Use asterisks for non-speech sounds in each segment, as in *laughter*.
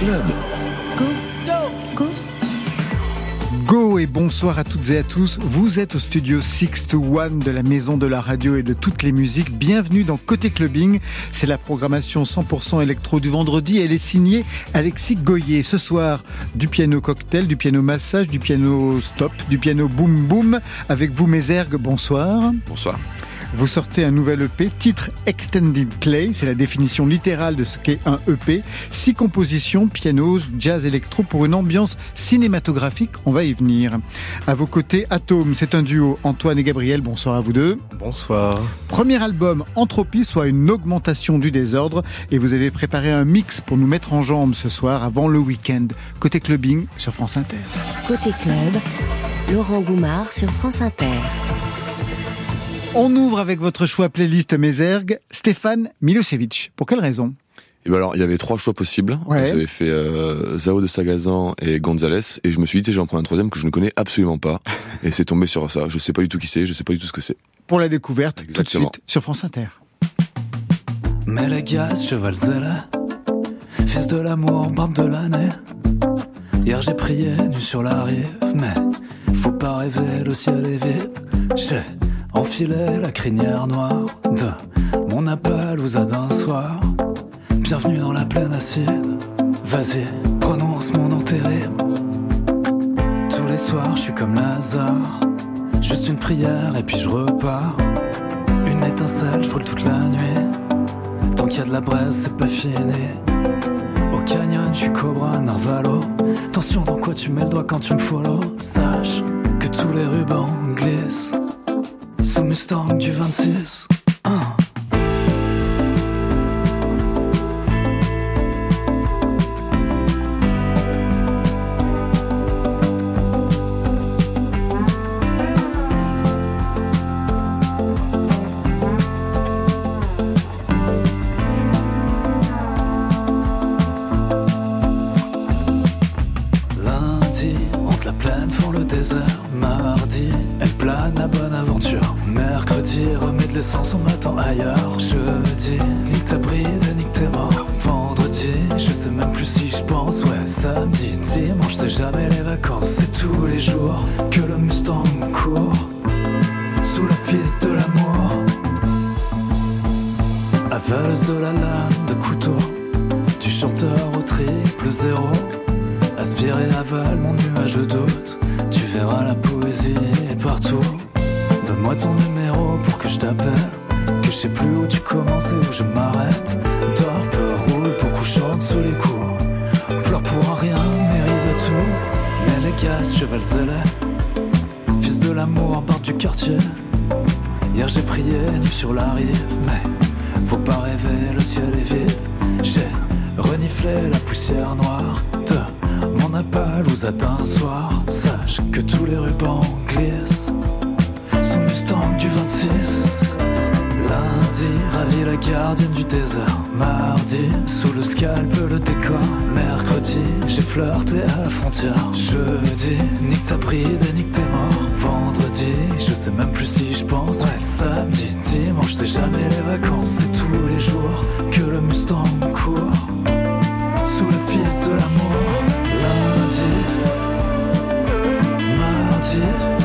Club. Go. Go. Go et bonsoir à toutes et à tous. Vous êtes au studio 6 to 1 de la maison de la radio et de toutes les musiques. Bienvenue dans Côté Clubbing. C'est la programmation 100% électro du vendredi. Elle est signée Alexis Goyer. Ce soir, du piano cocktail, du piano massage, du piano stop, du piano boom boom. Avec vous, mes ergues, bonsoir. Bonsoir. Vous sortez un nouvel EP, titre Extended Clay, c'est la définition littérale de ce qu'est un EP. Six compositions, piano, jazz, électro pour une ambiance cinématographique, on va y venir. À vos côtés, Atome, c'est un duo, Antoine et Gabriel, bonsoir à vous deux. Bonsoir. Premier album, Entropie, soit une augmentation du désordre, et vous avez préparé un mix pour nous mettre en jambes ce soir avant le week-end. Côté clubbing sur France Inter. Côté club, Laurent Goumard sur France Inter. On ouvre avec votre choix playlist Mézergue, Stéphane Milosevic. Pour quelle raison? Et ben alors, il y avait trois choix possibles. J'avais fait euh, Zao de Sagazan et Gonzalez, et je me suis dit, j'en prends un troisième que je ne connais absolument pas, *laughs* et c'est tombé sur ça. Je sais pas du tout qui c'est, je sais pas du tout ce que c'est. Pour la découverte, tout de suite sur France Inter. Mais les gars, cheval fils de l'amour, bande de l'année. Hier j'ai prié nu sur la rive, mais faut pas rêver, le ciel est vide. J'ai Enfiler la crinière noire de mon appel aux d'un soir. Bienvenue dans la plaine acide. Vas-y, prononce mon nom. Tous les soirs, je suis comme Lazare. Juste une prière et puis je repars. Une étincelle, je brûle toute la nuit. Tant qu'il y a de la braise, c'est pas fini. Au canyon, je suis Cobra Narvalo. Attention dans quoi tu mets le doigt quand tu me follow? Sache que tous les rubans glissent. Mustang du 26. Gars, cheval zélé. Fils de l'amour, barre du quartier. Hier j'ai prié, nu sur la rive. Mais faut pas rêver, le ciel est vide. J'ai reniflé la poussière noire de mon appel aux un soir. Sache que tous les rubans glissent du 26. Lundi, ravi la gardienne du désert. Mardi, sous le scalp le décor. Mercredi, j'ai flirté à la frontière. Jeudi, nique ta bride et nique tes morts. Vendredi, je sais même plus si je pense. Ouais, samedi, dimanche, c'est jamais les vacances. C'est tous les jours que le Mustang court. Sous le fils de l'amour. Lundi, mardi.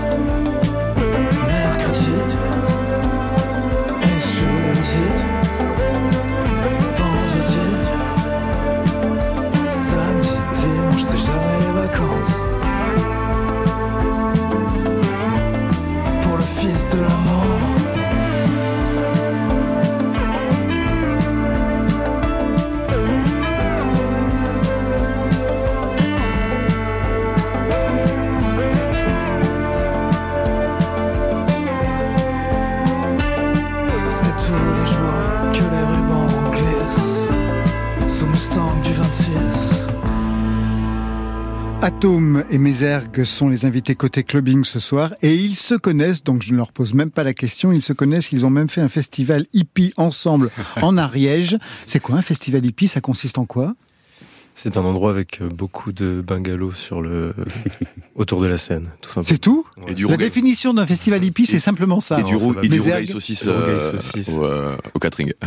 Atome et Mézergue sont les invités côté clubbing ce soir et ils se connaissent, donc je ne leur pose même pas la question, ils se connaissent, ils ont même fait un festival hippie ensemble *laughs* en Ariège. C'est quoi un festival hippie? Ça consiste en quoi? C'est un endroit avec beaucoup de bungalows sur le *laughs* autour de la scène, tout simplement. C'est tout? La définition d'un festival hippie, c'est simplement ça. Et du, et du saucisse, euh, au, euh, au catering. *laughs*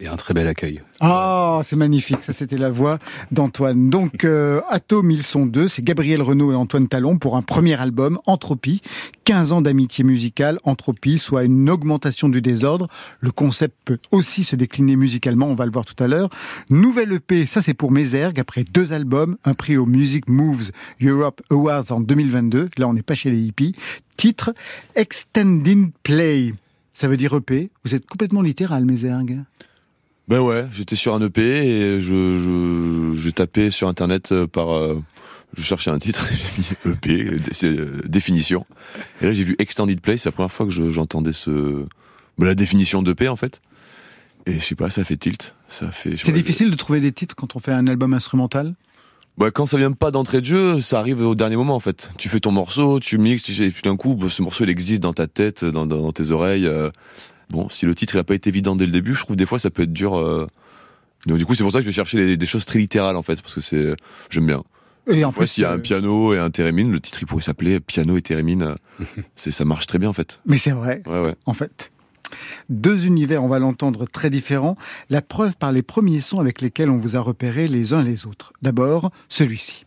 Et un très bel accueil. Ah, c'est magnifique. Ça, c'était la voix d'Antoine. Donc, *laughs* euh, Atome, ils sont deux. C'est Gabriel Renault et Antoine Talon pour un premier album, Entropie. 15 ans d'amitié musicale, Entropie, soit une augmentation du désordre. Le concept peut aussi se décliner musicalement, on va le voir tout à l'heure. Nouvelle EP, ça c'est pour Mézergue, après deux albums, un prix au Music Moves Europe Awards en 2022. Là, on n'est pas chez les hippies. Titre, Extending Play. Ça veut dire EP. Vous êtes complètement littéral, Mézergue. Ben ouais, j'étais sur un EP et je j'ai tapé sur internet euh, par euh, je cherchais un titre, *laughs* j'ai mis EP, euh, définition. Et là j'ai vu Extended Play, c'est la première fois que j'entendais ce ben, la définition d'EP en fait. Et je sais pas, ça fait tilt, ça fait. C'est difficile de trouver des titres quand on fait un album instrumental? Bah, quand ça vient pas d'entrée de jeu, ça arrive au dernier moment en fait. Tu fais ton morceau, tu mixes, tu sais, d'un coup, ce morceau il existe dans ta tête, dans, dans tes oreilles. Bon, si le titre n'a pas été évident dès le début, je trouve des fois ça peut être dur. Euh... Donc du coup, c'est pour ça que je vais chercher des choses très littérales en fait, parce que c'est j'aime bien. Et en plus, s'il y a un euh, piano et un thérémine, le titre il pourrait s'appeler piano et thérémine. *laughs* c'est ça marche très bien en fait. Mais c'est vrai. Ouais, ouais. En fait. Deux univers, on va l'entendre, très différents. La preuve par les premiers sons avec lesquels on vous a repéré les uns les autres. D'abord, celui-ci.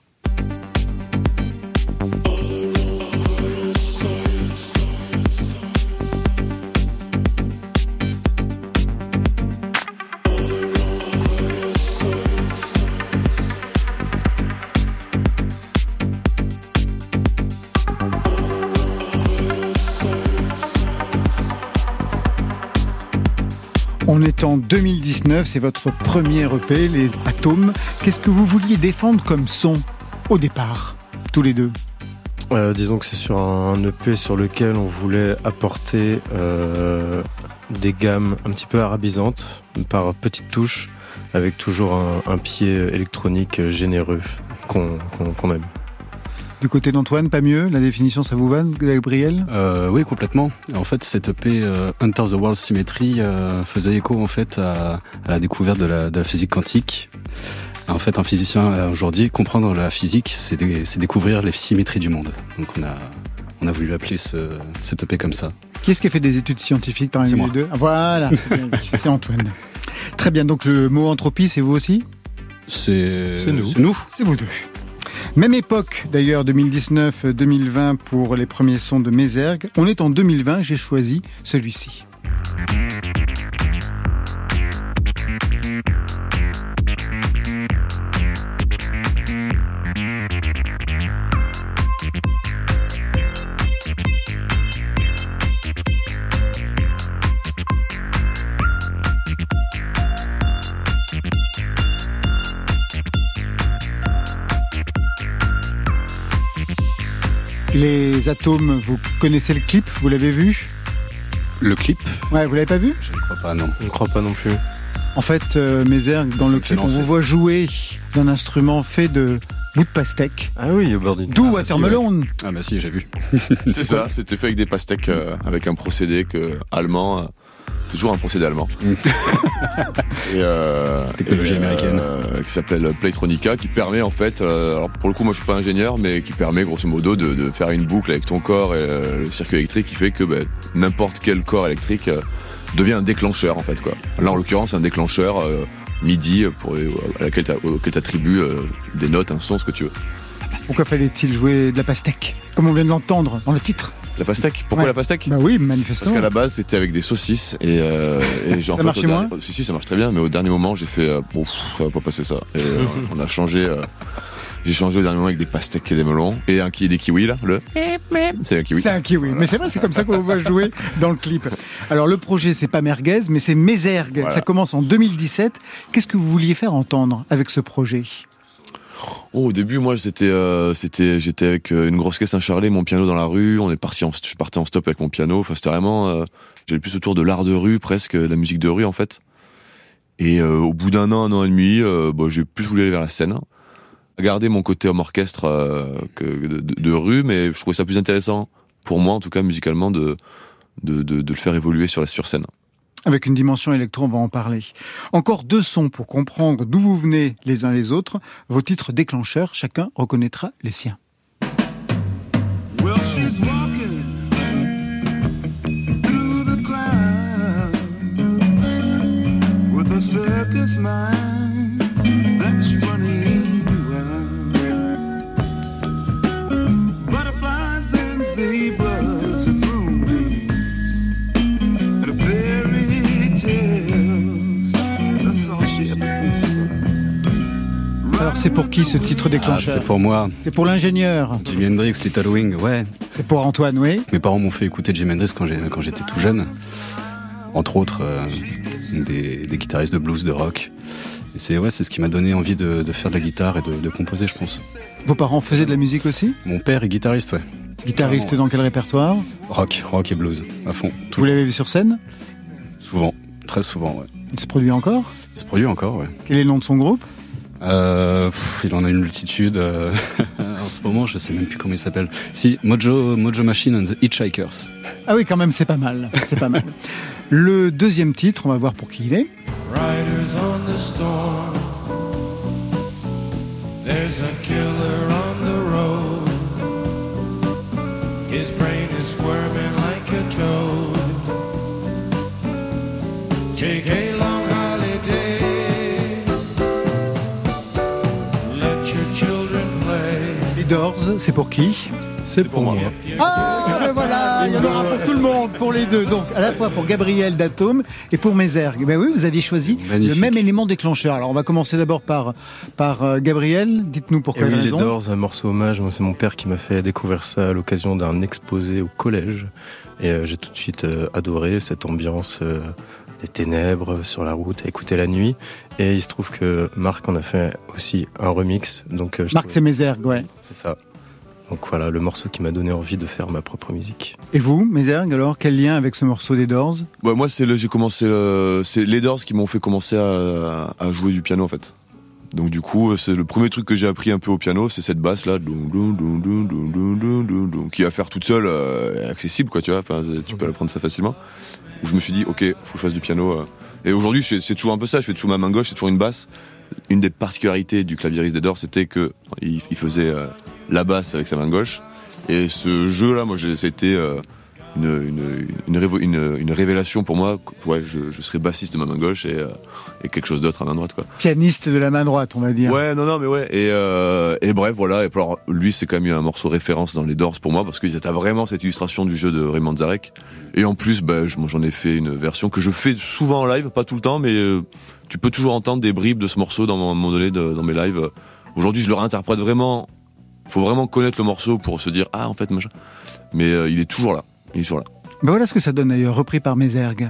On est en 2019, c'est votre premier EP, les Atomes. Qu'est-ce que vous vouliez défendre comme son au départ, tous les deux? Euh, Disons que c'est sur un EP sur lequel on voulait apporter euh, des gammes un petit peu arabisantes par petites touches, avec toujours un, pied électronique généreux qu'on aime. Du côté d'Antoine, pas mieux La définition, ça vous va, Gabriel euh, Oui, complètement. En fait, cette EP euh, Hunter the World Symmetry euh, faisait écho en fait à, la découverte de la, physique quantique. En fait, un physicien aujourd'hui, comprendre la physique, c'est découvrir les symétries du monde. Donc, on a, on a voulu l'appeler ce, cette EP comme ça. Qui est-ce qui a fait des études scientifiques parmi les deux Voilà, c'est Antoine. *laughs* Très bien. Donc, le mot entropie, c'est vous aussi C'est nous. C'est vous deux. Même époque d'ailleurs 2019-2020 pour les premiers sons de Mézergue. On est en 2020, j'ai choisi celui-ci. Les atomes, vous connaissez le clip? Vous l'avez vu? Le clip? Ouais, vous l'avez pas vu? Je ne crois pas, non. Je ne crois pas non plus. En fait, euh, dans le clip, on vous voit jouer d'un instrument fait de bout de pastèque. Ah oui, au bord D'où ah, Watermelon. Ah bah si, j'ai vu. *laughs* C'est ça, c'était fait avec des pastèques, euh, avec un procédé que, allemand, euh, toujours un procédé allemand. Mm. *laughs* Euh, Technologie américaine. Euh, qui s'appelle Playtronica, qui permet en fait, euh, alors pour le coup moi je suis pas ingénieur, mais qui permet grosso modo de, faire une boucle avec ton corps et le circuit électrique qui fait que bah, n'importe quel corps électrique devient un déclencheur en fait quoi. Là en l'occurrence un déclencheur MIDI pour, à laquelle tu attribues des notes, un son, ce que tu veux. Pourquoi fallait-il jouer de la pastèque Comme on vient de l'entendre dans le titre? La pastèque Pourquoi la pastèque Bah oui, manifestement. Parce qu'à la base, c'était avec des saucisses et, euh, et *laughs* ça marche moins Si, si, ça marche très bien, mais au dernier moment, j'ai fait, euh, bon, ça va pas passer ça. Et euh, *laughs* on a changé. Euh, j'ai changé au dernier moment avec des pastèques et des melons et un qui des kiwis là, le. C'est un kiwi. C'est un kiwi. Mais c'est vrai, c'est comme ça qu'on va jouer dans le clip. Alors le projet, c'est pas merguez, mais c'est Mézergue. Ça commence en 2017. Qu'est-ce que vous vouliez faire entendre avec ce projet? Oh, au début, moi, c'était, euh, c'était, j'étais avec euh, une grosse caisse Saint-Charlet, mon piano dans la rue. On est parti, en, je partais en stop avec mon piano. Enfin, c'était vraiment, euh, j'allais plus autour de l'art de rue, presque, la musique de rue, en fait. Et euh, au bout d'un an, un an et demi, euh, bah, j'ai plus voulu aller vers la scène. Garder mon côté homme orchestre de, de- de rue, mais je trouvais ça plus intéressant, pour moi en tout cas musicalement, de, de, de, de le faire évoluer sur la sur scène. Avec une dimension électro, on va en parler. Encore deux sons pour comprendre d'où vous venez les uns les autres. Vos titres déclencheurs, chacun reconnaîtra les siens. C'est pour qui ce titre Ah, déclencheur c'est pour moi. C'est pour l'ingénieur. Jimi Hendrix, Little Wing, ouais. C'est pour Antoine, oui. Mes parents m'ont fait écouter Jimi Hendrix quand j'étais tout jeune. Entre autres, euh, des, des guitaristes de blues, de rock. Et c'est ouais, c'est ce qui m'a donné envie de, de faire de la guitare et de, de composer, je pense. Vos parents faisaient de la musique aussi? Mon père est guitariste, ouais. Guitariste dans quel répertoire? Rock, rock et blues, à fond. Vous l'avez vu sur scène? Souvent, très souvent, ouais. Il se produit encore? Il se produit encore, ouais. Quel est le nom de son groupe? Euh, pff, il en a une multitude. euh, *laughs* en ce moment, je sais même plus comment il s'appelle. Si, Mojo, Mojo Machine and the Hitchhikers. Ah oui, quand même, c'est pas mal. C'est pas mal. Le deuxième titre, on va voir pour qui il est. Riders on the storm. There's a killer on the road. His brain is squirming like a toad. Take Doors, c'est pour qui C'est pour moi. Ah, ben voilà, il y en aura pour tout le monde, pour les deux. Donc, à la fois pour Gabriel d'Atome et pour Mézergue. Ben oui, vous aviez choisi Magnifique. le même élément déclencheur. Alors, on va commencer d'abord par, par euh, Gabriel. Dites-nous pour Et quelle oui, les raison. Doors, un morceau hommage. Moi, c'est mon père qui m'a fait découvrir ça à l'occasion d'un exposé au collège. Et euh, j'ai tout de suite euh, adoré cette ambiance euh, des ténèbres sur la route, à écouter la nuit. Et il se trouve que Marc en a fait aussi un remix. Donc, euh, je Marc, trouvais- c'est Mézergue, ouais. c'est ça. Donc voilà, le morceau qui m'a donné envie de faire ma propre musique. Et vous, Mézergue, alors, quel lien avec ce morceau des Doors? Ouais, moi, c'est le, j'ai commencé, le- c'est les Doors qui m'ont fait commencer à, à jouer du piano en fait. Donc du coup, c'est le premier truc que j'ai appris un peu au piano, c'est cette basse là, qui à faire toute seule, euh, accessible quoi, tu vois. Enfin, tu peux apprendre ça facilement. Où je me suis dit, ok, faut que je fasse du piano. Euh. Et aujourd'hui, c'est toujours un peu ça. Je fais toujours ma main gauche, c'est toujours une basse. Une des particularités du clavieriste des c'était que il, il faisait euh, la basse avec sa main gauche. Et ce jeu là, moi, c'était une, une, une, révélation pour moi. Ouais, je, je serais bassiste de ma main gauche et, euh, et quelque chose d'autre à main droite, quoi. Pianiste de la main droite, on va dire. Ouais, non, non, mais ouais. Et, euh, et bref, voilà. Et alors, lui, c'est quand même un morceau référence dans les Doors pour moi parce que t'as vraiment cette illustration du jeu de Raymond Zarek. Et en plus, bah, j'en ai fait une version que je fais souvent en live, pas tout le temps, mais euh, tu peux toujours entendre des bribes de ce morceau dans, moment donné de- dans mes lives. Aujourd'hui, je le réinterprète vraiment. Faut vraiment connaître le morceau pour se dire ah en fait machin. Mais euh, il est toujours là. Ben voilà ce que ça donne d'ailleurs, repris par Mézergue.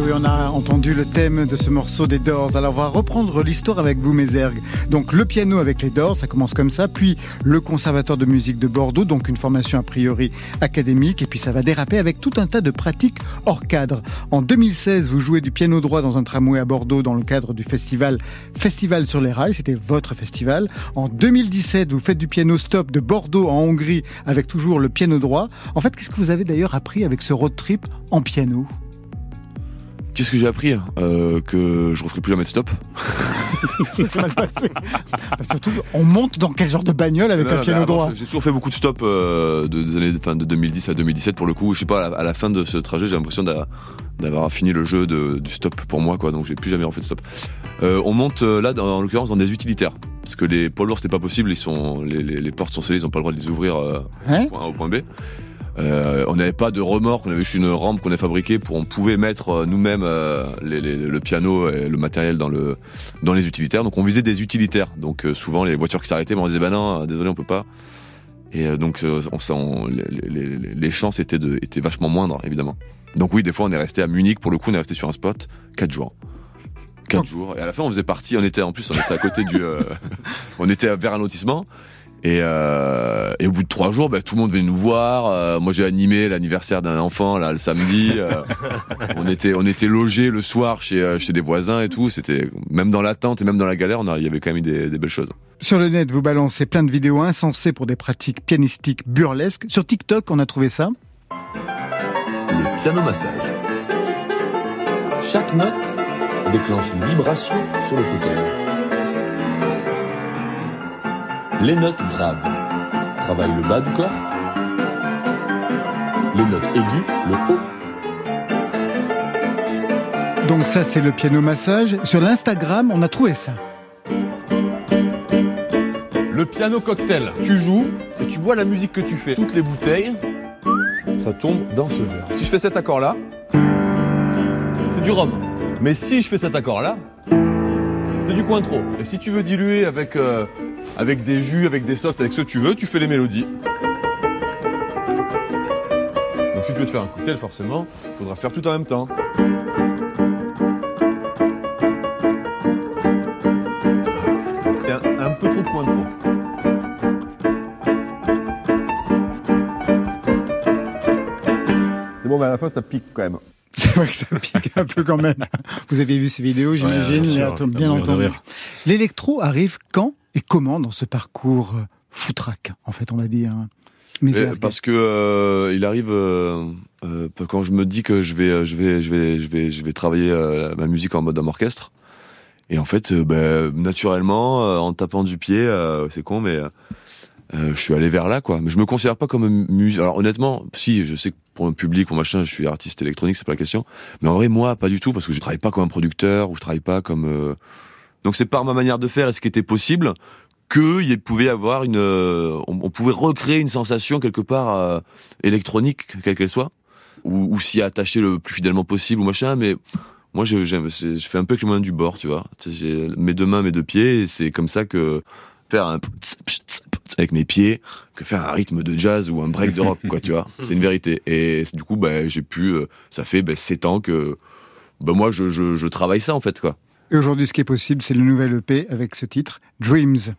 Oui, on a entendu le thème de ce morceau des Doors. Alors, on va reprendre l'histoire avec vous, Mézergue. Donc, le piano avec les Doors, ça commence comme ça. Puis, le conservatoire de musique de Bordeaux, donc une formation a priori académique. Et puis, ça va déraper avec tout un tas de pratiques hors cadre. En 2016, vous jouez du piano droit dans un tramway à Bordeaux dans le cadre du festival Festival sur les rails. C'était votre festival. En 2017, vous faites du piano stop de Bordeaux en Hongrie avec toujours le piano droit. En fait, qu'est-ce que vous avez d'ailleurs appris avec ce road trip en piano? Qu'est-ce que j'ai appris euh, Que je referai plus jamais de stop. *laughs* Ça s'est mal passé. Bah, surtout, on monte dans quel genre de bagnole avec Non, un piano droit J'ai toujours fait beaucoup de stops euh, de, des années enfin, de 2010 à 2017 pour le coup. Je sais pas, à la, à la fin de ce trajet, j'ai l'impression d'a- d'avoir fini le jeu de- du stop pour moi, quoi. Donc j'ai plus jamais refait de stop. Euh, on monte là, dans- en l'occurrence, dans des utilitaires. Parce que les poids lourds, c'était pas possible. Ils sont, les, les- les portes sont scellées, ils ont pas le droit de les ouvrir Hein du point A au point B. Euh, on n'avait pas de remorque, on avait juste une rampe qu'on a fabriquée pour on pouvait mettre euh, nous-mêmes euh, les- les- le piano et le matériel dans le dans les utilitaires. Donc on visait des utilitaires. Donc euh, souvent les voitures qui s'arrêtaient, ben, on disait bah non, euh, désolé on peut pas. Et euh, donc euh, on, on- les, les- chances étaient de étaient vachement moindres évidemment. Donc oui, des fois on est resté à Munich pour le coup, on est resté sur un spot quatre jours. Quatre jours. Et à la fin on faisait partie, on était en plus on était à côté du, euh, *laughs* on était vers un lotissement. Et, euh, et au bout de trois jours, bah, tout le monde venait nous voir. Euh, moi, j'ai animé l'anniversaire d'un enfant là le samedi. Euh, *laughs* on était, on était logés le soir chez chez des voisins et tout. C'était même dans l'attente et même dans la galère, il y avait quand même eu des, des belles choses. Sur le net, vous balancez plein de vidéos insensées pour des pratiques pianistiques burlesques. Sur TikTok, on a trouvé ça? Le piano massage. Chaque note déclenche une vibration sur le fauteuil. Les notes graves travaillent le bas du corps. Les notes aiguës, le haut. Donc ça, c'est le piano massage. Sur l'Instagram, on a trouvé ça. Le piano cocktail. Tu joues et tu bois la musique que tu fais. Toutes les bouteilles, ça tombe dans ce verre. Si je fais cet accord-là, c'est du rhum. Mais si je fais cet accord-là, c'est du cointreau. Et si tu veux diluer avec, euh, avec des jus, avec des softs, avec ce que tu veux, tu fais les mélodies. Donc si tu veux te faire un cocktail, forcément, il faudra faire tout en même temps. Tiens, un peu trop de cointreau. C'est bon, mais à la fin, ça pique quand même. *laughs* C'est vrai que ça pique un peu quand même. Vous avez vu ces vidéos, j'imagine, bien sûr, entendu. L'électro arrive quand? Et comment dans ce parcours euh, foutraque, en fait, on va dire. Mais parce que euh, il arrive euh, quand je me dis que je vais, je vais, je vais, je vais, je vais travailler ma musique en mode orchestre. Et en fait, ben, naturellement, en tapant du pied, c'est con, mais je suis allé vers là, quoi. Mais je me considère pas comme musicien. Alors honnêtement, si, je sais que pour un public, pour machin, je suis artiste électronique, c'est pas la question. Mais en vrai, moi, pas du tout, parce que je travaille pas comme un producteur ou je travaille pas comme. Donc c'est par ma manière de faire et ce qui était possible que il pouvait avoir une, euh, on, on pouvait recréer une sensation quelque part euh, électronique, quelle qu'elle soit, ou, ou s'y attacher le plus fidèlement possible ou machin. Mais moi, je, je fais un peu avec les moyens du bord, tu vois. J'ai mes deux mains, mes deux pieds, et c'est comme ça que faire un avec mes pieds que faire un rythme de jazz ou un break de rock, quoi, tu vois. *laughs* C'est une vérité. Et du coup, bah, j'ai pu, euh, ça fait bah, sept ans que, bah, moi, je, je, je travaille ça en fait, quoi. Et aujourd'hui, ce qui est possible, c'est le nouvel EP avec ce titre, Dreams.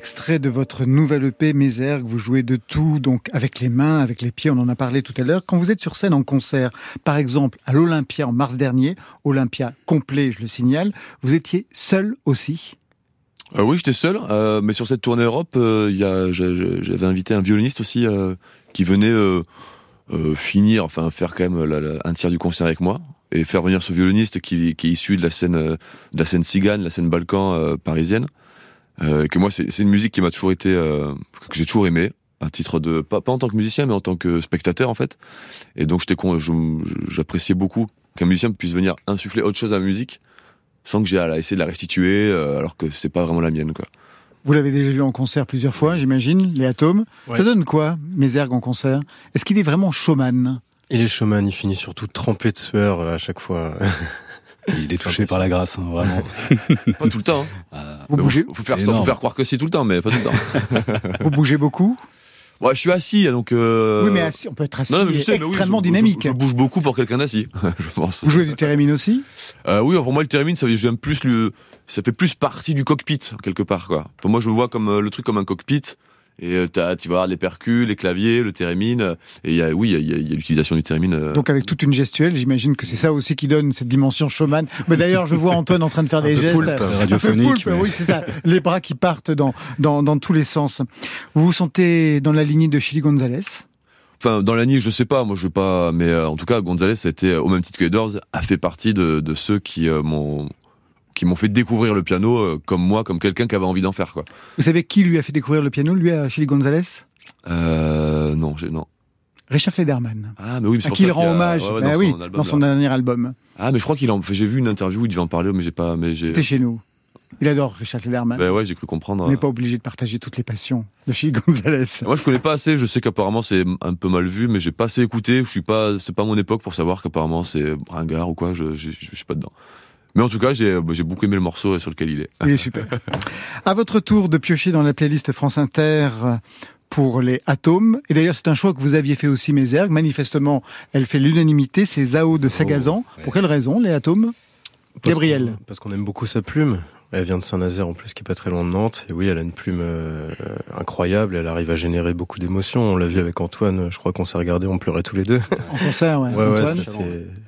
Extrait de votre nouvelle EP Mézergue. Vous jouez de tout, donc avec les mains, avec les pieds, on en a parlé tout à l'heure. Quand vous êtes sur scène en concert, par exemple à l'Olympia en mars dernier, Olympia complet, je le signale, vous étiez seul aussi? Euh, oui, j'étais seul, euh, mais sur cette tournée Europe, euh, j'avais invité un violoniste aussi qui venait finir, enfin faire quand même la- un tiers du concert avec moi et faire venir ce violoniste qui, est issu de la scène, de la scène cigane, la scène Balkan parisienne. Euh, que moi, c'est c'est une musique qui m'a toujours été, euh, que j'ai toujours aimé, à titre de pas, pas en tant que musicien, mais en tant que spectateur en fait. Et donc j'étais, con- je- j'appréciais beaucoup qu'un musicien puisse venir insuffler autre chose à la musique sans que j'ai à la- essayer de la restituer, euh, alors que c'est pas vraiment la mienne quoi. Vous l'avez déjà vu en concert plusieurs fois, j'imagine, les atomes. Ouais. Ça donne quoi, Mézergue en concert? Est-ce qu'il est vraiment showman? Il est showman, il finit surtout trempé de sueur euh, à chaque fois. *laughs* Il est touché par la grâce, hein, vraiment. *laughs* Pas tout le temps. hein. *laughs* Ah, Vous bougez, faut, faut faire c'est ça, faut faire croire que si tout le temps, mais pas tout le temps. *laughs* vous bougez beaucoup Ouais, je suis assis, donc. Euh... Oui, mais assis, on peut être assis Non, je sais, mais oui, extrêmement je- dynamique. Je, je bouge beaucoup pour quelqu'un d'assis, je pense. Vous jouez du thérémine aussi Euh, oui, pour moi, le thérémine, ça, j'aime plus le, ça fait plus partie du cockpit quelque part, quoi. Pour moi, je le vois comme euh, le truc comme un cockpit. Et euh, t'as, tu vas avoir les percus, les claviers, le thérémine. euh, Et il y a, oui, il y a- il y a, il y a l'utilisation du thérémine. euh, Donc avec toute une gestuelle, j'imagine que c'est ça aussi qui donne cette dimension showman. Mais d'ailleurs, je vois Antoine en train de faire des peu gestes. poulpe, Un peu radiophonique, poulpe, mais- Oui, c'est ça. Les bras qui partent dans, dans, dans tous les sens. Vous vous sentez dans la lignée de Chili Gonzalez? Enfin, dans la nuit, je sais pas, moi je veux pas, mais euh, en tout cas, Gonzalez, c'était au même titre que les Doors, a fait partie de, de ceux qui euh, m'ont qui m'ont fait découvrir le piano euh, comme moi, comme quelqu'un qui avait envie d'en faire, quoi. Vous savez qui lui a fait découvrir le piano, lui, à Chili Gonzalez Euh, non, non. Richard Klederman. Ah, mais oui, mais À qui il rend a- hommage ouais, ouais, Ben dans oui, son album, dans son dernier album. Ah, mais je crois qu'il en, j'ai vu une interview où il devait en parler, mais j'ai pas, mais. C'était chez nous. Il adore Richard Klederman. Ben ouais, j'ai cru comprendre. On n'est pas obligé de partager toutes les passions de Chili Gonzalez. Moi, je connais pas assez. Je sais qu'apparemment c'est un peu mal vu, mais j'ai pas assez écouté. Je suis pas, c'est pas mon époque pour savoir qu'apparemment c'est bringard ou quoi. Je, je, je suis pas dedans. Mais en tout cas, j'ai, j'ai beaucoup aimé le morceau sur lequel il est. Il est super. À votre tour de piocher dans la playlist France Inter pour les atomes. Et d'ailleurs, c'est un choix que vous aviez fait aussi, Mézergue. Manifestement, elle fait l'unanimité. C'est Zao de Sagazan. ouais. Pour quelle raison, les atomes? Parce Gabriel. Parce qu'on aime beaucoup sa plume. Elle vient de Saint-Nazaire en plus, qui est pas très loin de Nantes. Et oui, elle a une plume euh, incroyable. Elle arrive à générer beaucoup d'émotions. On l'a vu avec Antoine. Je crois qu'on s'est regardé, on pleurait tous les deux. En concert, ouais. Ouais, ouais, c'est-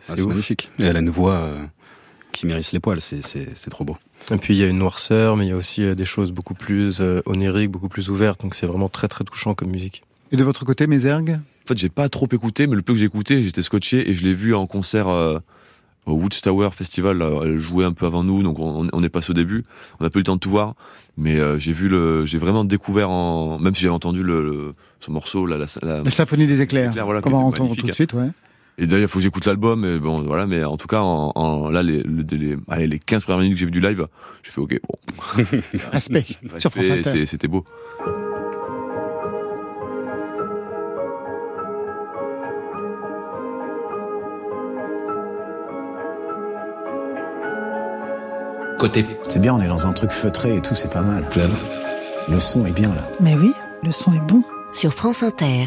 Ah, magnifique. Et elle a une voix euh, qui mérisse les poils, c'est, c'est, c'est trop beau. Et puis il y a une noirceur, mais il y a aussi euh, des choses beaucoup plus euh, oniriques, beaucoup plus ouvertes. Donc c'est vraiment très très touchant comme musique. Et de votre côté, Mézergue? En fait, j'ai pas trop écouté, mais le peu que j'ai écouté, j'étais scotché et je l'ai vu en concert euh, au Woodstower Festival. Elle jouait un peu avant nous, donc on, on est passé au début. On a pas eu le temps de tout voir, mais euh, j'ai vu le, j'ai vraiment découvert en, même si j'avais entendu le, le- ce morceau, là, la, la- La symphonie des éclairs. Éclairs, voilà, entendre magnifique. tout de suite, ouais. Et d'ailleurs, il faut que j'écoute l'album, et bon, voilà, mais en tout cas, en, en- là, les, les, les- allez, les 15 premières minutes que j'ai vu du live, j'ai fait OK, bon. *laughs* *laughs* Respect. Sur France Inter. C'était beau. Côté C'est bien, on est dans un truc feutré et tout, c'est pas mal. club. Le son est bien là. Mais oui, le son est bon. Sur France Inter.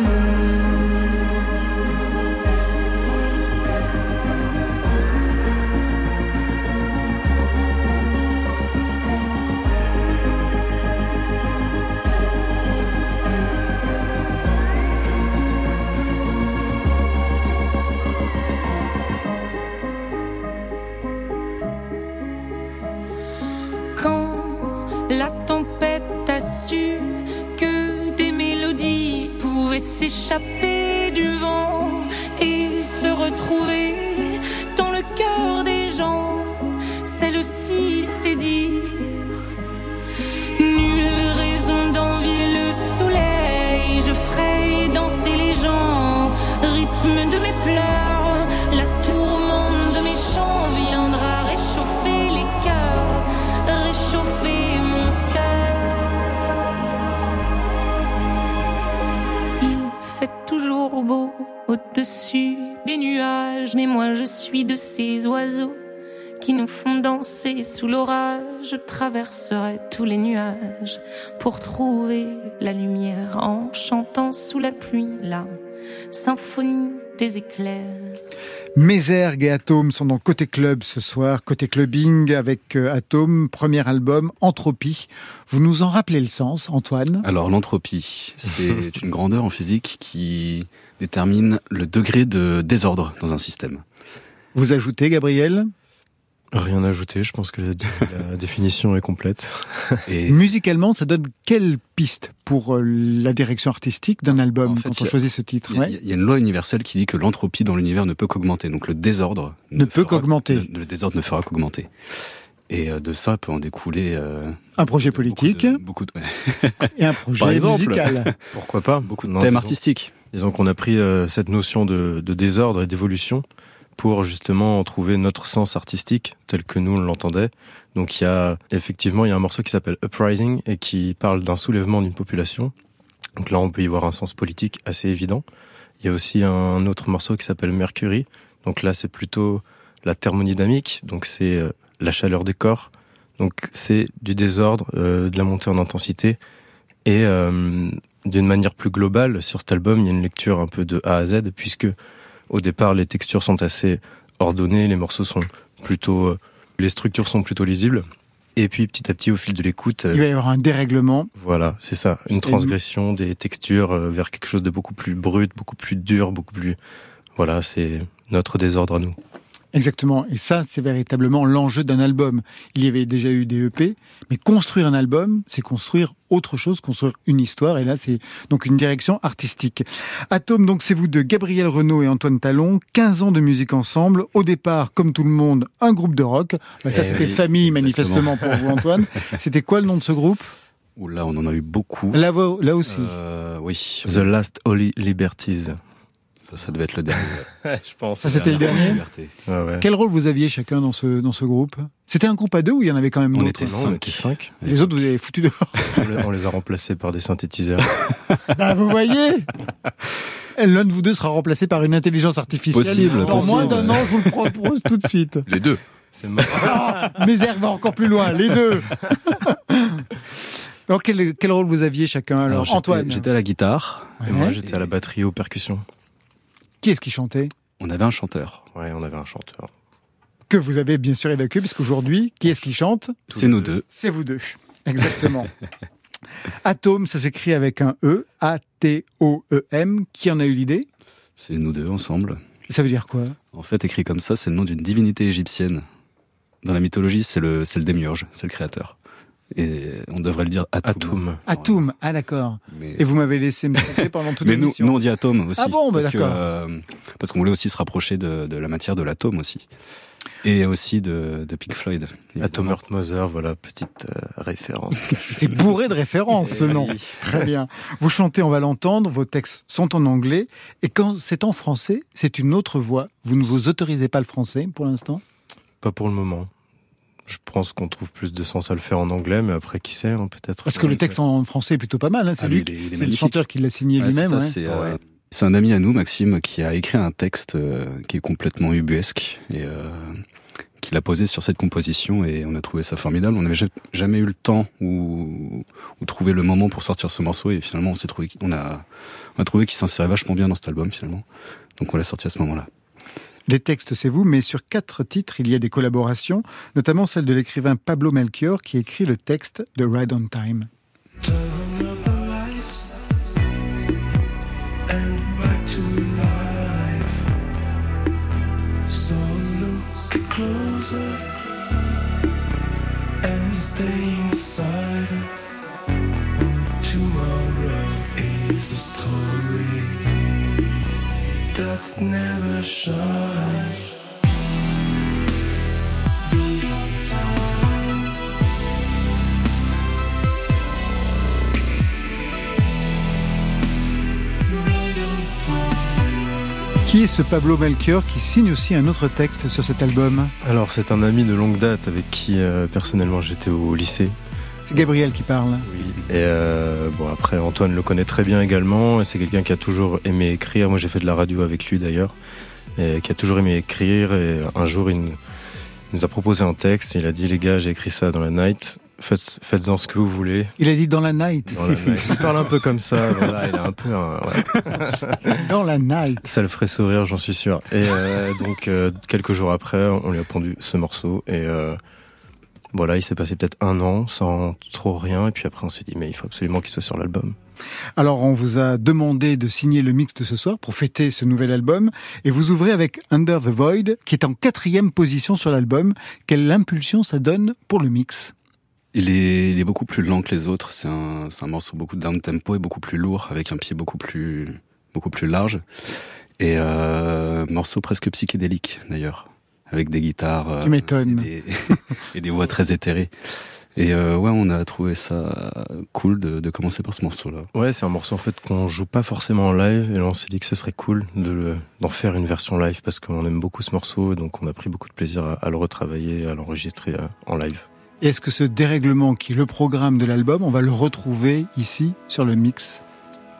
S'échapper du vent et se retrouver des nuages, mais moi je suis de ces oiseaux qui nous font danser sous l'orage. Je traverserai tous les nuages pour trouver la lumière en chantant sous la pluie la symphonie éclairs. Mézergue et Atome sont dans Côté Club ce soir, Côté Clubbing avec euh, Atome, premier album, Entropie. Vous nous en rappelez le sens, Antoine? Alors l'entropie, c'est *laughs* une grandeur en physique qui détermine le degré de désordre dans un système. Vous ajoutez, Gabriel? Rien à ajouter, je pense que la, la *laughs* définition est complète. Et Musicalement, ça donne quelle piste pour euh, la direction artistique d'un album En fait, quand il on y a- choisit ce titre? il y, a- ouais il y a une loi universelle qui dit que l'entropie dans l'univers ne peut qu'augmenter. Donc le désordre Ne peut fera- qu'augmenter. Le, le désordre ne fera qu'augmenter. Et euh, de ça peut en découler euh, Un projet politique beaucoup de, beaucoup de- ouais, et un projet Par exemple. musical. *laughs* Pourquoi pas? Beaucoup de thèmes disons- artistiques. Disons qu'on a pris euh, cette notion de, de désordre et d'évolution pour justement en trouver notre sens artistique tel que nous l'entendait. Donc il y a effectivement il y a un morceau qui s'appelle Uprising et qui parle d'un soulèvement d'une population. Donc là on peut y voir un sens politique assez évident. Il y a aussi un autre morceau qui s'appelle Mercury. Donc là c'est plutôt la thermodynamique, donc c'est euh, la chaleur des corps. Donc c'est du désordre, euh, de la montée en intensité et euh, d'une manière plus globale, sur cet album, il y a une lecture un peu de A à Z, puisque au départ, les textures sont assez ordonnées, les morceaux sont plutôt, euh, les structures sont plutôt lisibles. Et puis, petit à petit, au fil de l'écoute, euh, Il va y avoir un dérèglement. voilà, c'est ça, une transgression des textures euh, vers quelque chose de beaucoup plus brut, beaucoup plus dur, beaucoup plus, voilà, c'est notre désordre à nous. Exactement. Et ça, c'est véritablement l'enjeu d'un album. Il y avait déjà eu des EP, mais construire un album, c'est construire autre chose, construire une histoire. Et là, c'est donc une direction artistique. Atome, donc, c'est vous deux, Gabriel Renault et Antoine Talon. 15 ans de musique ensemble. Au départ, comme tout le monde, un groupe de rock. Bah, ça, Eh c'était oui, famille, exactement. manifestement, pour vous, Antoine. *laughs* C'était quoi le nom de ce groupe? Là, on en a eu beaucoup. là aussi. Euh, oui. The Last Holy Liberties. Ça, ça devait être le dernier. *laughs* je pense. Ça, c'était le dernier Liberté. Ouais, ouais. Quel rôle vous aviez chacun dans ce, dans ce groupe? C'était un groupe à deux ou il y en avait quand même On d'autres était Non, on cinq. était cinq. Les autres, vous avez foutu dehors. *laughs* On les- on les a remplacés par des synthétiseurs. *laughs* Bah, vous voyez L'un de vous deux sera remplacé par une intelligence artificielle. Possible, Dans possible. moins d'un an, je vous le propose tout de suite. Les deux. C'est marrant. Ah, Mézère va encore plus loin, les deux. Alors, quel, quel rôle vous aviez chacun alors, Alors, j'étais- Antoine, J'étais à la guitare. Et moi, j'étais à la batterie aux percussions. Qui est-ce qui chantait? On avait un chanteur. Ouais, on avait un chanteur. Que vous avez bien sûr évacué, puisqu'aujourd'hui, qui est-ce qui chante? C'est nous deux. C'est vous deux. Exactement. *laughs* Atome, ça s'écrit avec un E, A-T-O-E-M. Qui en a eu l'idée? C'est nous deux ensemble. Ça veut dire quoi? En fait, écrit comme ça, c'est le nom d'une divinité égyptienne. Dans la mythologie, c'est le, c'est le démiurge, c'est le créateur. Et on devrait le dire Atum. Atum. Ah d'accord. Mais, Et vous m'avez laissé me pendant toute mais nous, l'émission. nous, on dit atome aussi. Ah bon, bah parce que, euh, parce qu'on voulait aussi se rapprocher de, de la matière de l'atome aussi. Et aussi de, de Pink Floyd. Atom Earth Mother, voilà, petite euh, référence. *laughs* C'est bourré de références, ce nom. Très bien. Vous chantez, on va l'entendre, vos textes sont en anglais. Et quand c'est en français, c'est une autre voix. Vous ne vous autorisez pas le français pour l'instant? Pas pour le moment. Je pense qu'on trouve plus de sens à le faire en anglais, mais après, qui sait, hein, peut-être. Parce que le texte en français est plutôt pas mal. hein. C'est Ah, lui, c'est le chanteur qui l'a signé Ouais, c'est lui-même. ça, ouais. c'est, euh, C'est un ami à nous, Maxime, qui a écrit un texte euh, qui est complètement ubuesque et euh, qui l'a posé sur cette composition et on a trouvé ça formidable. On n'avait jamais eu le temps ou, ou trouvé le moment pour sortir ce morceau et finalement on s'est trouvé, on a, on a trouvé qu'il s'insérait vachement bien dans cet album finalement. Donc on l'a sorti à ce moment-là. Les textes, c'est vous, mais sur quatre titres, il y a des collaborations, notamment celle de l'écrivain Pablo Melchior qui écrit le texte de Ride on Time. Never shines. Qui est ce Pablo Melchior qui signe aussi un autre texte sur cet album? Alors c'est un ami de longue date avec qui euh, personnellement j'étais au lycée. C'est Gabriel qui parle. Oui. Et euh, bon après Antoine le connaît très bien également et c'est quelqu'un qui a toujours aimé écrire. Moi j'ai fait de la radio avec lui d'ailleurs et qui a toujours aimé écrire et un jour il nous a proposé un texte et il a dit les gars j'ai écrit ça dans la night faites, faites-en ce que vous voulez. Il a dit dans la night. Dans la night. Il parle un peu comme ça. *laughs* Voilà, il a un peu un, ouais. *laughs* dans la night. Ça le ferait sourire, j'en suis sûr. Et euh, donc euh, quelques jours après, on lui a pondu ce morceau et euh, voilà, il s'est passé peut-être un an sans trop rien et puis après on s'est dit mais il faut absolument qu'il soit sur l'album. Alors on vous a demandé de signer le mix de ce soir pour fêter ce nouvel album et vous ouvrez avec Under the Void qui est en quatrième position sur l'album. Quelle impulsion ça donne pour le mix? Il est, il est beaucoup plus lent que les autres. C'est un, c'est un morceau beaucoup down tempo et beaucoup plus lourd, avec un pied beaucoup plus, beaucoup plus large. Et euh, morceau presque psychédélique d'ailleurs, avec des guitares. Tu m'étonnes. Et des, *laughs* et des voix très éthérées. Et euh, ouais, on a trouvé ça cool de, de commencer par ce morceau-là. Ouais, c'est un morceau en fait qu'on joue pas forcément en live, et là on s'est dit que ce serait cool de le, d'en faire une version live parce qu'on aime beaucoup ce morceau, donc on a pris beaucoup de plaisir à, à le retravailler, à l'enregistrer euh, en live. Et est-ce que ce dérèglement qui est le programme de l'album, on va le retrouver ici sur le mix?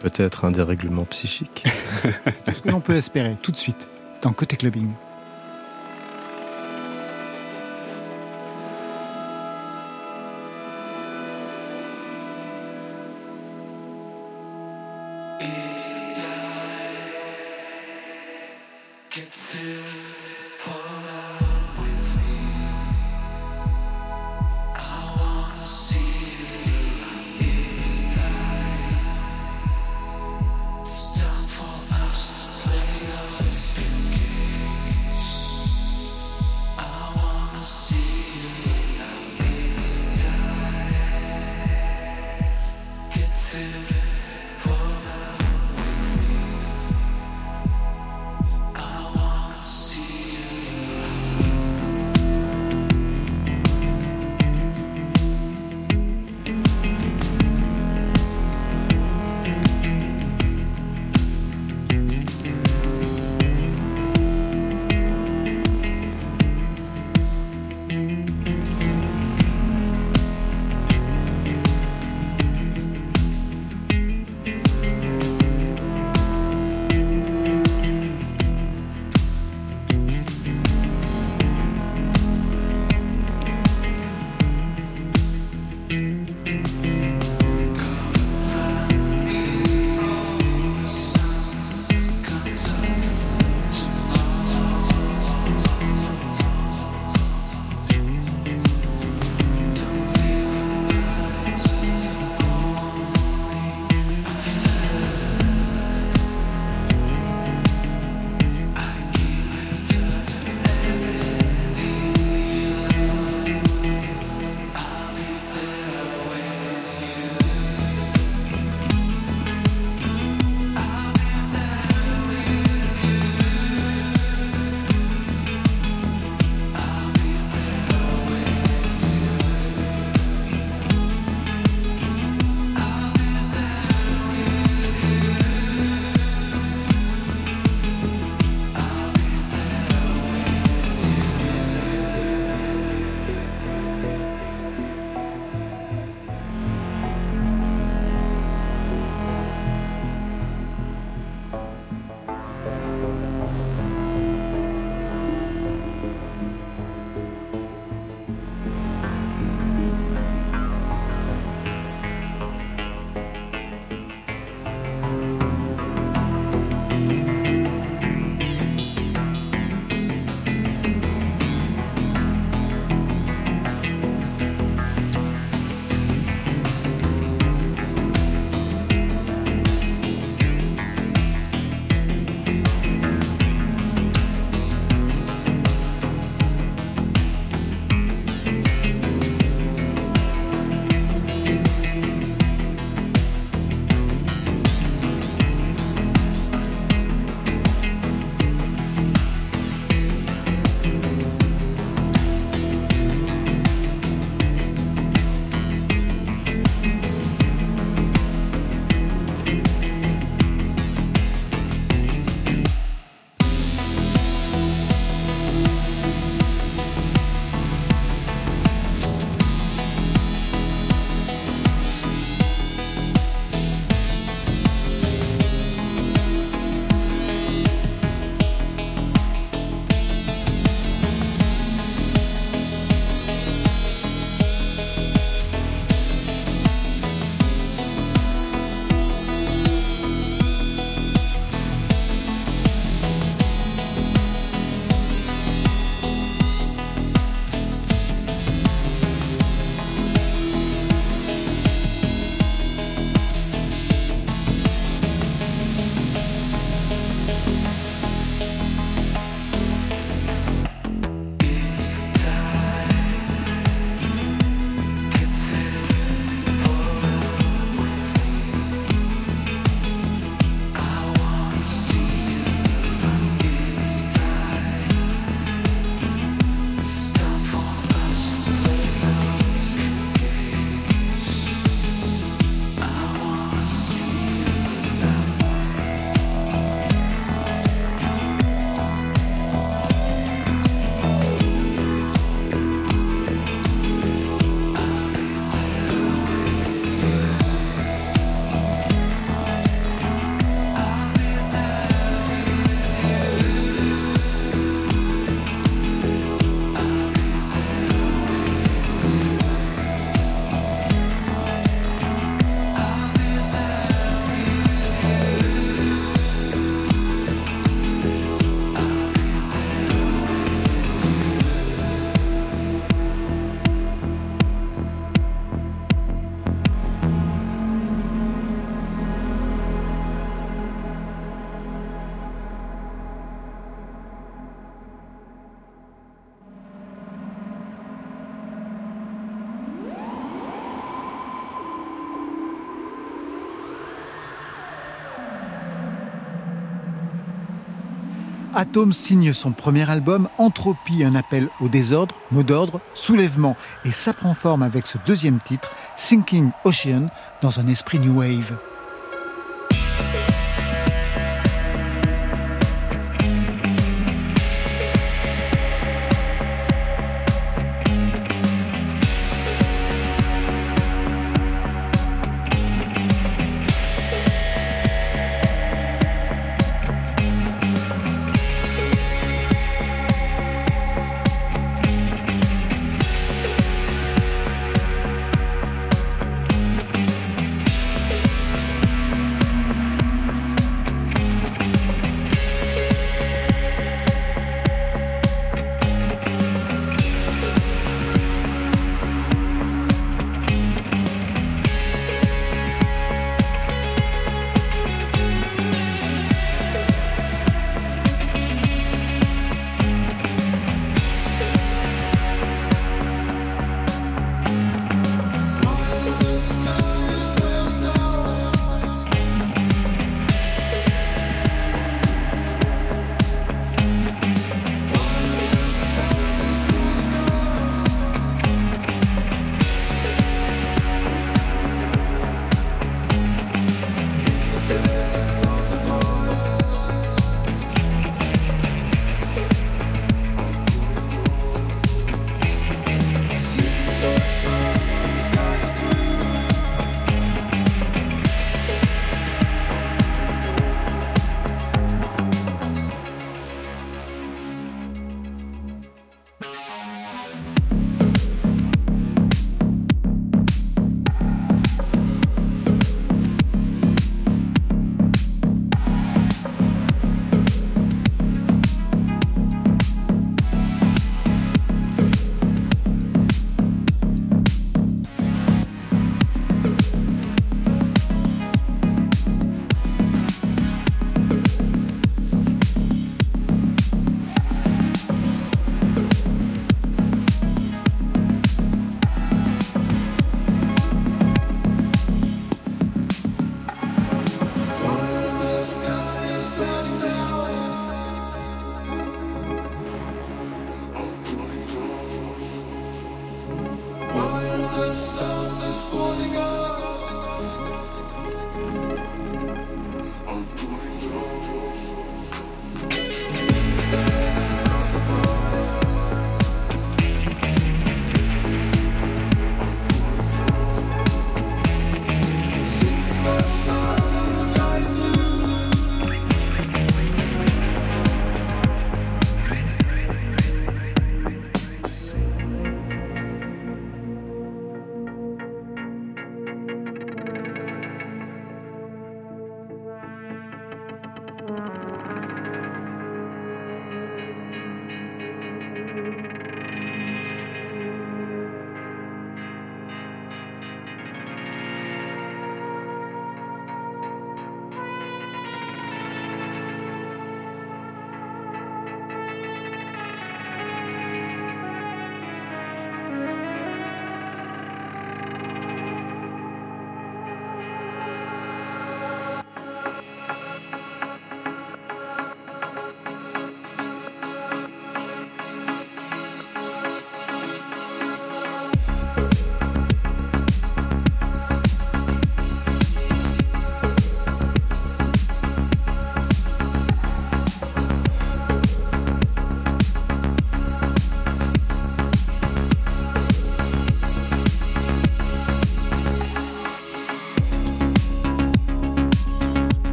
Peut-être un dérèglement psychique. *laughs* Tout ce que l'on peut espérer tout de suite dans Côté Clubbing. Atom signe son premier album, Entropie, un appel au désordre, mot d'ordre, soulèvement. Et ça prend forme avec ce deuxième titre, Sinking Ocean, dans un esprit New Wave.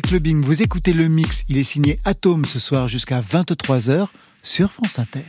Clubbing, vous écoutez le mix. Il est signé Atome ce soir jusqu'à 23h sur France Inter.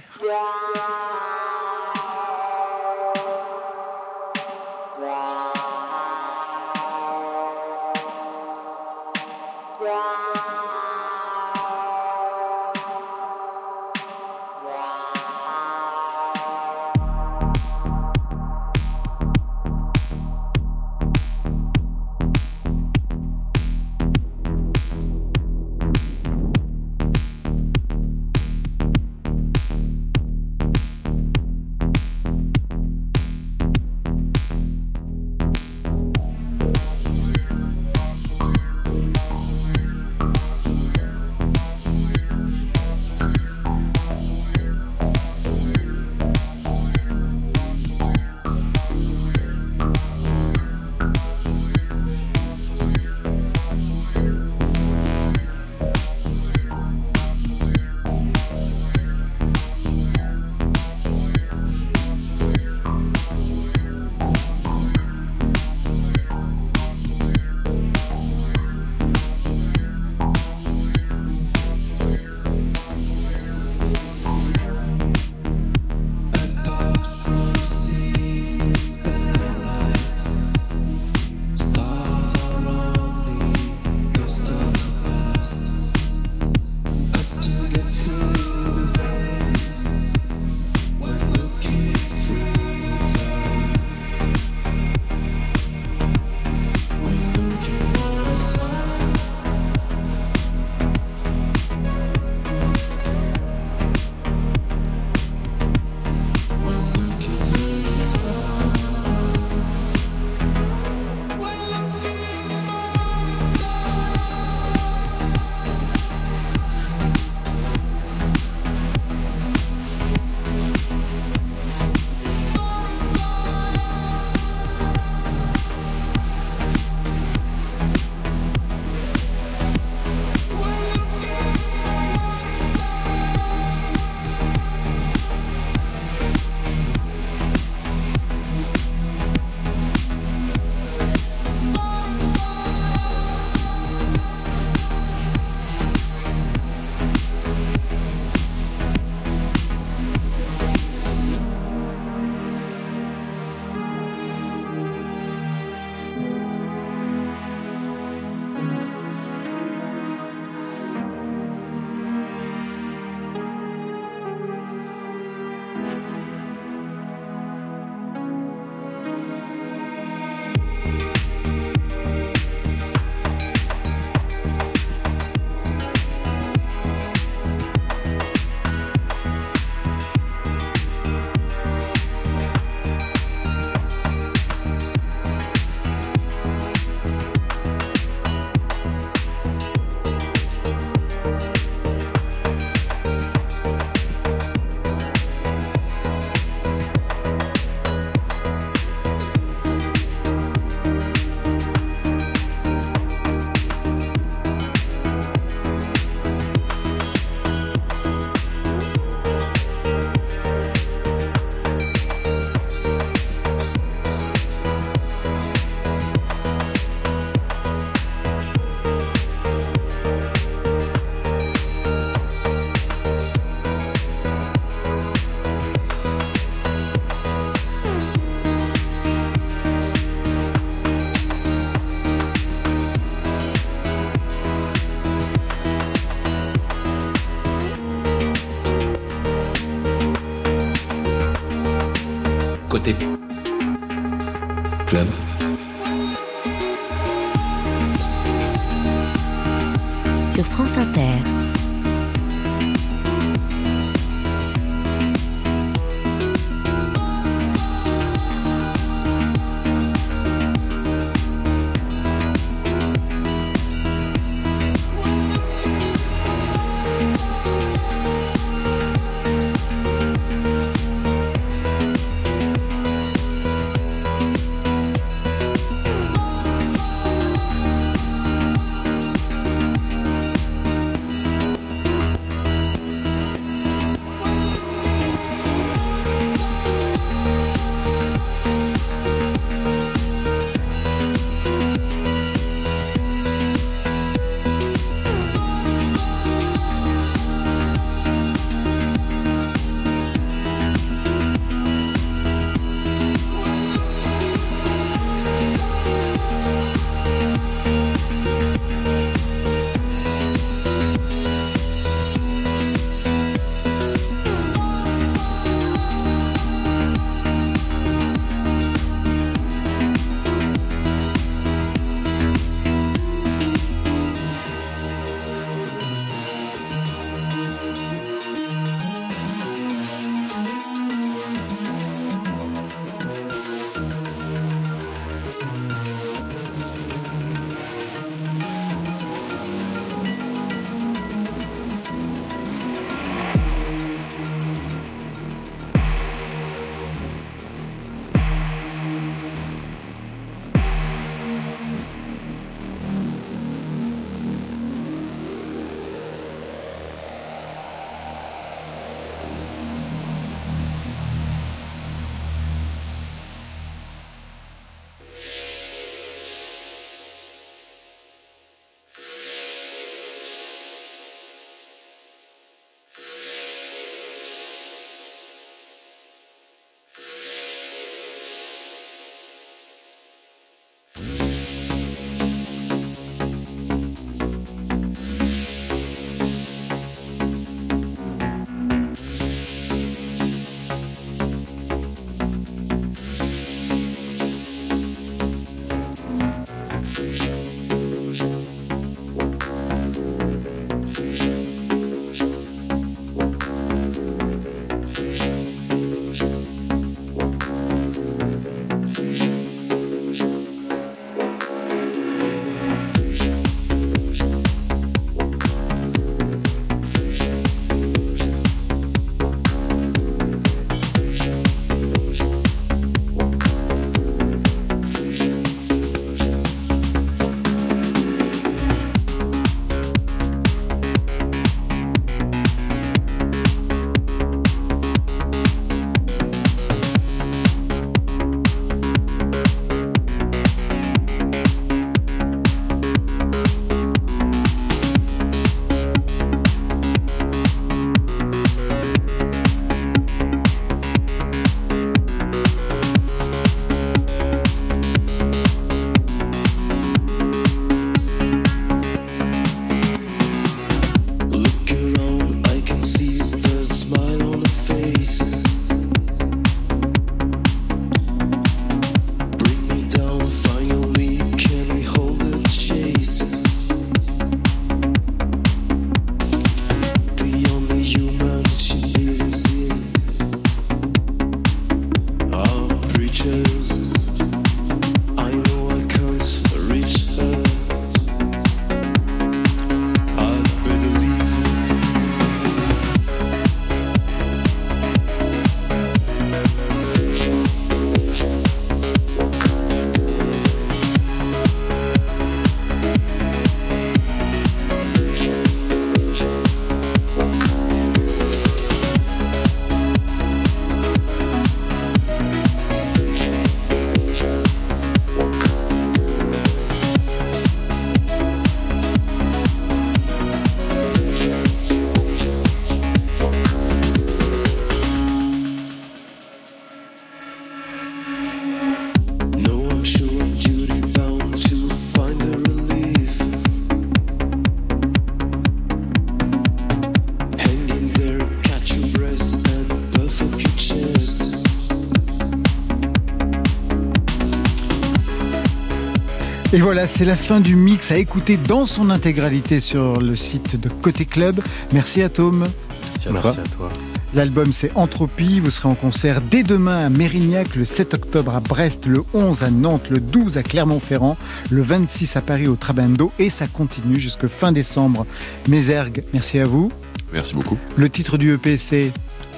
Et voilà, c'est la fin du mix à écouter dans son intégralité sur le site de Côté Club. Merci Atome. Merci à, Merci à toi. L'album c'est Entropie, vous serez en concert dès demain à Mérignac, le 7 octobre à Brest, le 11 à Nantes, le 12 à Clermont-Ferrand, le 26 à Paris au Trabendo et ça continue jusque fin décembre. Mézergue, merci à vous. Merci beaucoup. Le titre du EP c'est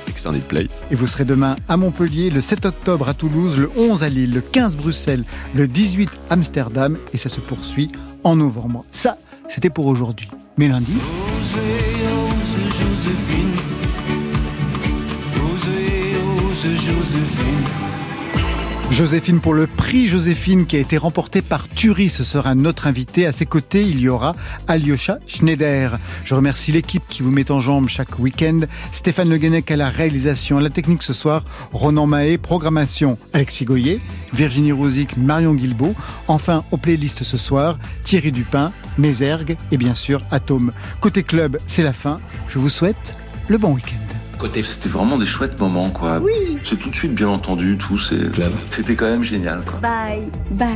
Extended Play. Et vous serez demain à Montpellier, le 7 octobre à Toulouse, le 11 à Lille, le 15 Bruxelles, le 18 Amsterdam et ça se poursuit en novembre. Ça, c'était pour aujourd'hui. Mais lundi... Joséphine pour le prix Joséphine qui a été remporté par Turi. Ce sera notre invité. À ses côtés, il y aura Alyosha Schneider. Je remercie l'équipe qui vous met en jambe chaque week-end. Stéphane Le Guenec à la réalisation, à la technique ce soir. Ronan Mahé, programmation Alexis Goyer, Virginie Rosic, Marion Guilbault. Enfin, aux playlists ce soir, Thierry Dupin, Mézergue et bien sûr Atome. Côté club, c'est la fin. Je vous souhaite le bon week-end. C'était vraiment des chouettes moments, quoi. Oui. C'est tout de suite bien entendu, tout. C'était quand même génial, quoi. Bye. Bye.